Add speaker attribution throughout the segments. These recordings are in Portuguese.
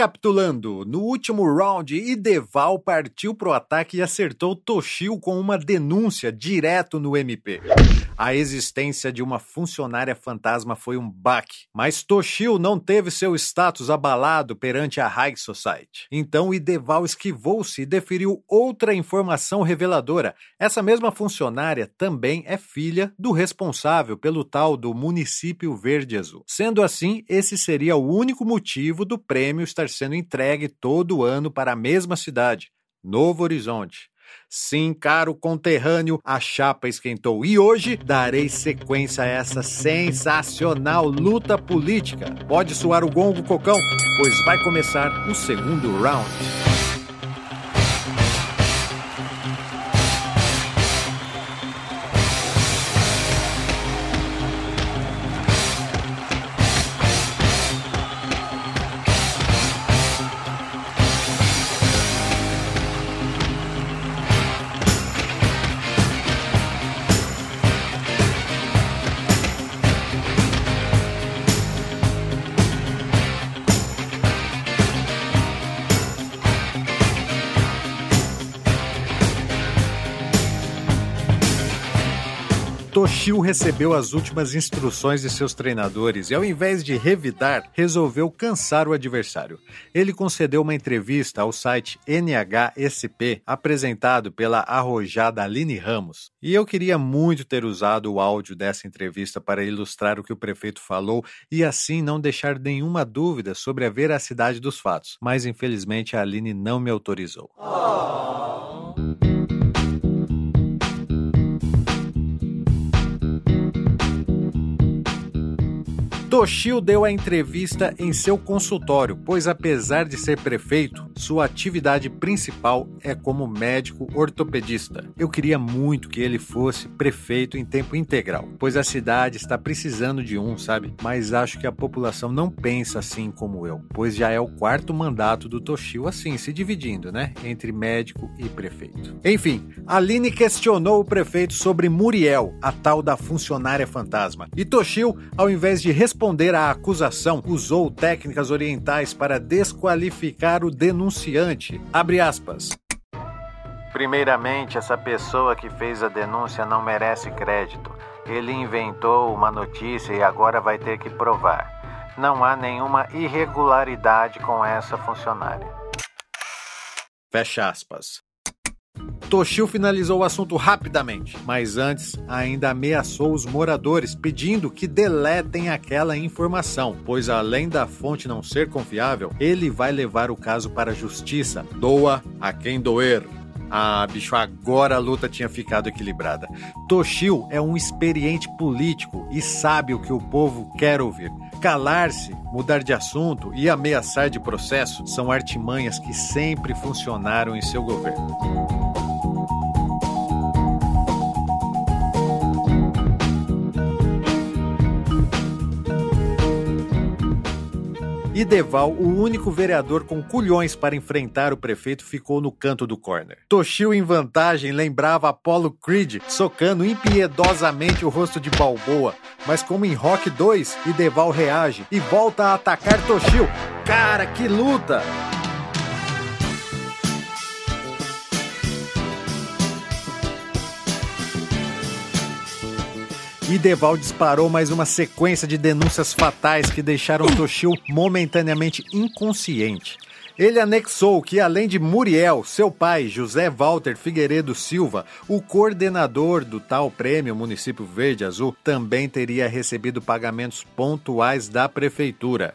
Speaker 1: Recapitulando, no último round, Ideval partiu pro ataque e acertou Toshio com uma denúncia direto no MP. A existência de uma funcionária fantasma foi um baque, mas Toshio não teve seu status abalado perante a High Society. Então Ideval esquivou-se e deferiu outra informação reveladora. Essa mesma funcionária também é filha do responsável pelo tal do município Verde Azul. Sendo assim, esse seria o único motivo do prêmio estar sendo entregue todo ano para a mesma cidade, Novo Horizonte. Sim, caro conterrâneo, a chapa esquentou e hoje darei sequência a essa sensacional luta política. Pode soar o gongo cocão, pois vai começar o segundo round. Toshio recebeu as últimas instruções de seus treinadores e, ao invés de revidar, resolveu cansar o adversário. Ele concedeu uma entrevista ao site NHSP, apresentado pela arrojada Aline Ramos. E eu queria muito ter usado o áudio dessa entrevista para ilustrar o que o prefeito falou e assim não deixar nenhuma dúvida sobre a veracidade dos fatos, mas infelizmente a Aline não me autorizou. Oh. Toshio deu a entrevista em seu consultório, pois apesar de ser prefeito, sua atividade principal é como médico ortopedista. Eu queria muito que ele fosse prefeito em tempo integral, pois a cidade está precisando de um, sabe? Mas acho que a população não pensa assim como eu, pois já é o quarto mandato do Toshio assim, se dividindo, né, entre médico e prefeito. Enfim, Aline questionou o prefeito sobre Muriel, a tal da funcionária fantasma, e Toshio, ao invés de responder à acusação, usou técnicas orientais para desqualificar o denunciante. Abre aspas.
Speaker 2: Primeiramente, essa pessoa que fez a denúncia não merece crédito. Ele inventou uma notícia e agora vai ter que provar. Não há nenhuma irregularidade com essa funcionária.
Speaker 1: Fecha aspas. Toshio finalizou o assunto rapidamente, mas antes ainda ameaçou os moradores pedindo que deletem aquela informação, pois além da fonte não ser confiável, ele vai levar o caso para a justiça. Doa a quem doer. Ah, bicho, agora a luta tinha ficado equilibrada. Toshio é um experiente político e sabe o que o povo quer ouvir. Calar-se, mudar de assunto e ameaçar de processo são artimanhas que sempre funcionaram em seu governo. E Deval, o único vereador com culhões para enfrentar o prefeito, ficou no canto do corner. Toshio, em vantagem, lembrava Apollo Creed socando impiedosamente o rosto de Balboa. Mas como em Rock 2, Ideval reage e volta a atacar Toshio. Cara, que luta! E Deval disparou mais uma sequência de denúncias fatais que deixaram Toshio momentaneamente inconsciente. Ele anexou que, além de Muriel, seu pai, José Walter Figueiredo Silva, o coordenador do tal prêmio Município Verde Azul, também teria recebido pagamentos pontuais da prefeitura.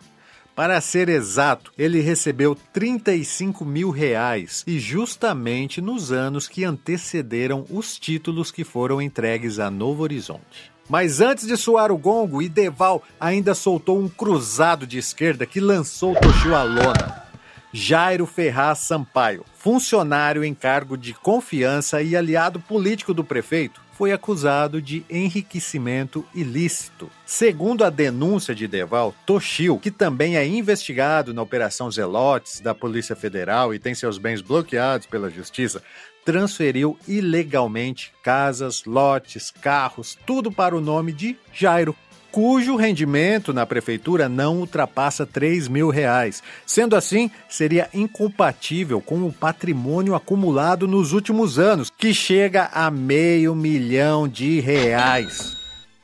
Speaker 1: Para ser exato, ele recebeu 35 mil reais e justamente nos anos que antecederam os títulos que foram entregues a Novo Horizonte. Mas antes de soar o gongo, Ideval ainda soltou um cruzado de esquerda que lançou Toshio à lona. Jairo Ferraz Sampaio, funcionário em cargo de confiança e aliado político do prefeito, foi acusado de enriquecimento ilícito. Segundo a denúncia de Deval, Toshio, que também é investigado na Operação Zelotes da Polícia Federal e tem seus bens bloqueados pela Justiça, transferiu ilegalmente casas, lotes, carros, tudo para o nome de Jairo, cujo rendimento na prefeitura não ultrapassa 3 mil reais. Sendo assim, seria incompatível com o patrimônio acumulado nos últimos anos, que chega a meio milhão de reais.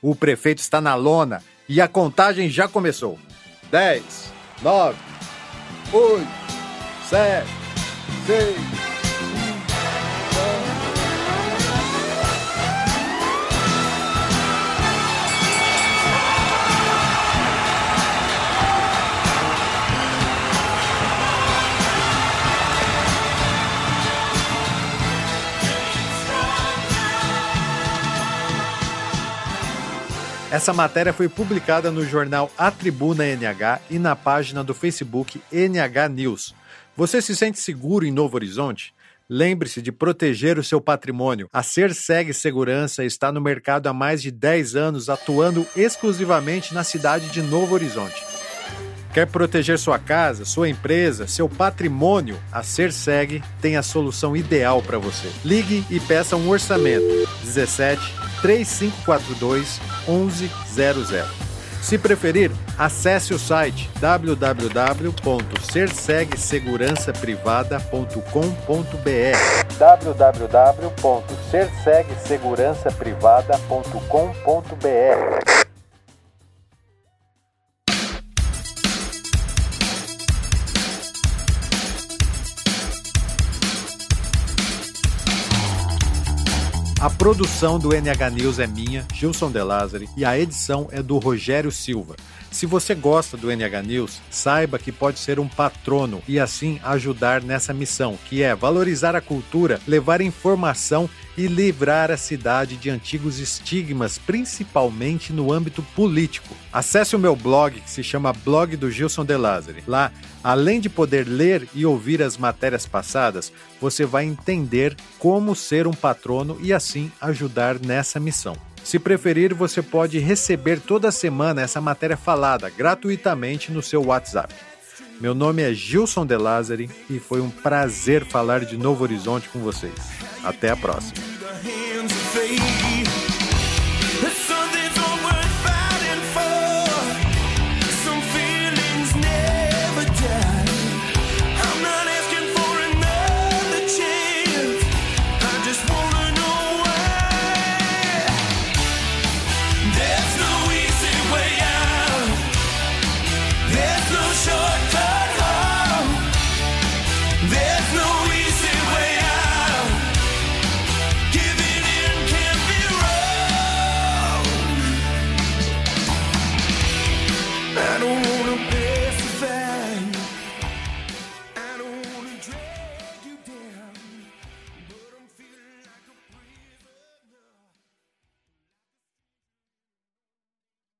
Speaker 1: O prefeito está na lona e a contagem já começou. 10, 9, 8, 7, 6, Essa matéria foi publicada no jornal A Tribuna NH e na página do Facebook NH News. Você se sente seguro em Novo Horizonte? Lembre-se de proteger o seu patrimônio. A Serseg Segurança está no mercado há mais de 10 anos, atuando exclusivamente na cidade de Novo Horizonte. Quer proteger sua casa, sua empresa, seu patrimônio? A Serseg tem a solução ideal para você. Ligue e peça um orçamento. 17 3542 1100. Se preferir, acesse o site www.cersegsegurançaprivada.com.br www.cersegsegurançaprivada.com.br produção do NH News é minha, Gilson De Lázari, e a edição é do Rogério Silva. Se você gosta do NH News, saiba que pode ser um patrono e assim ajudar nessa missão, que é valorizar a cultura, levar informação e livrar a cidade de antigos estigmas, principalmente no âmbito político. Acesse o meu blog que se chama Blog do Gilson De Lázari. Lá, além de poder ler e ouvir as matérias passadas, você vai entender como ser um patrono e assim ajudar nessa missão. Se preferir, você pode receber toda semana essa matéria falada gratuitamente no seu WhatsApp. Meu nome é Gilson De Lázari e foi um prazer falar de Novo Horizonte com vocês. Até a próxima.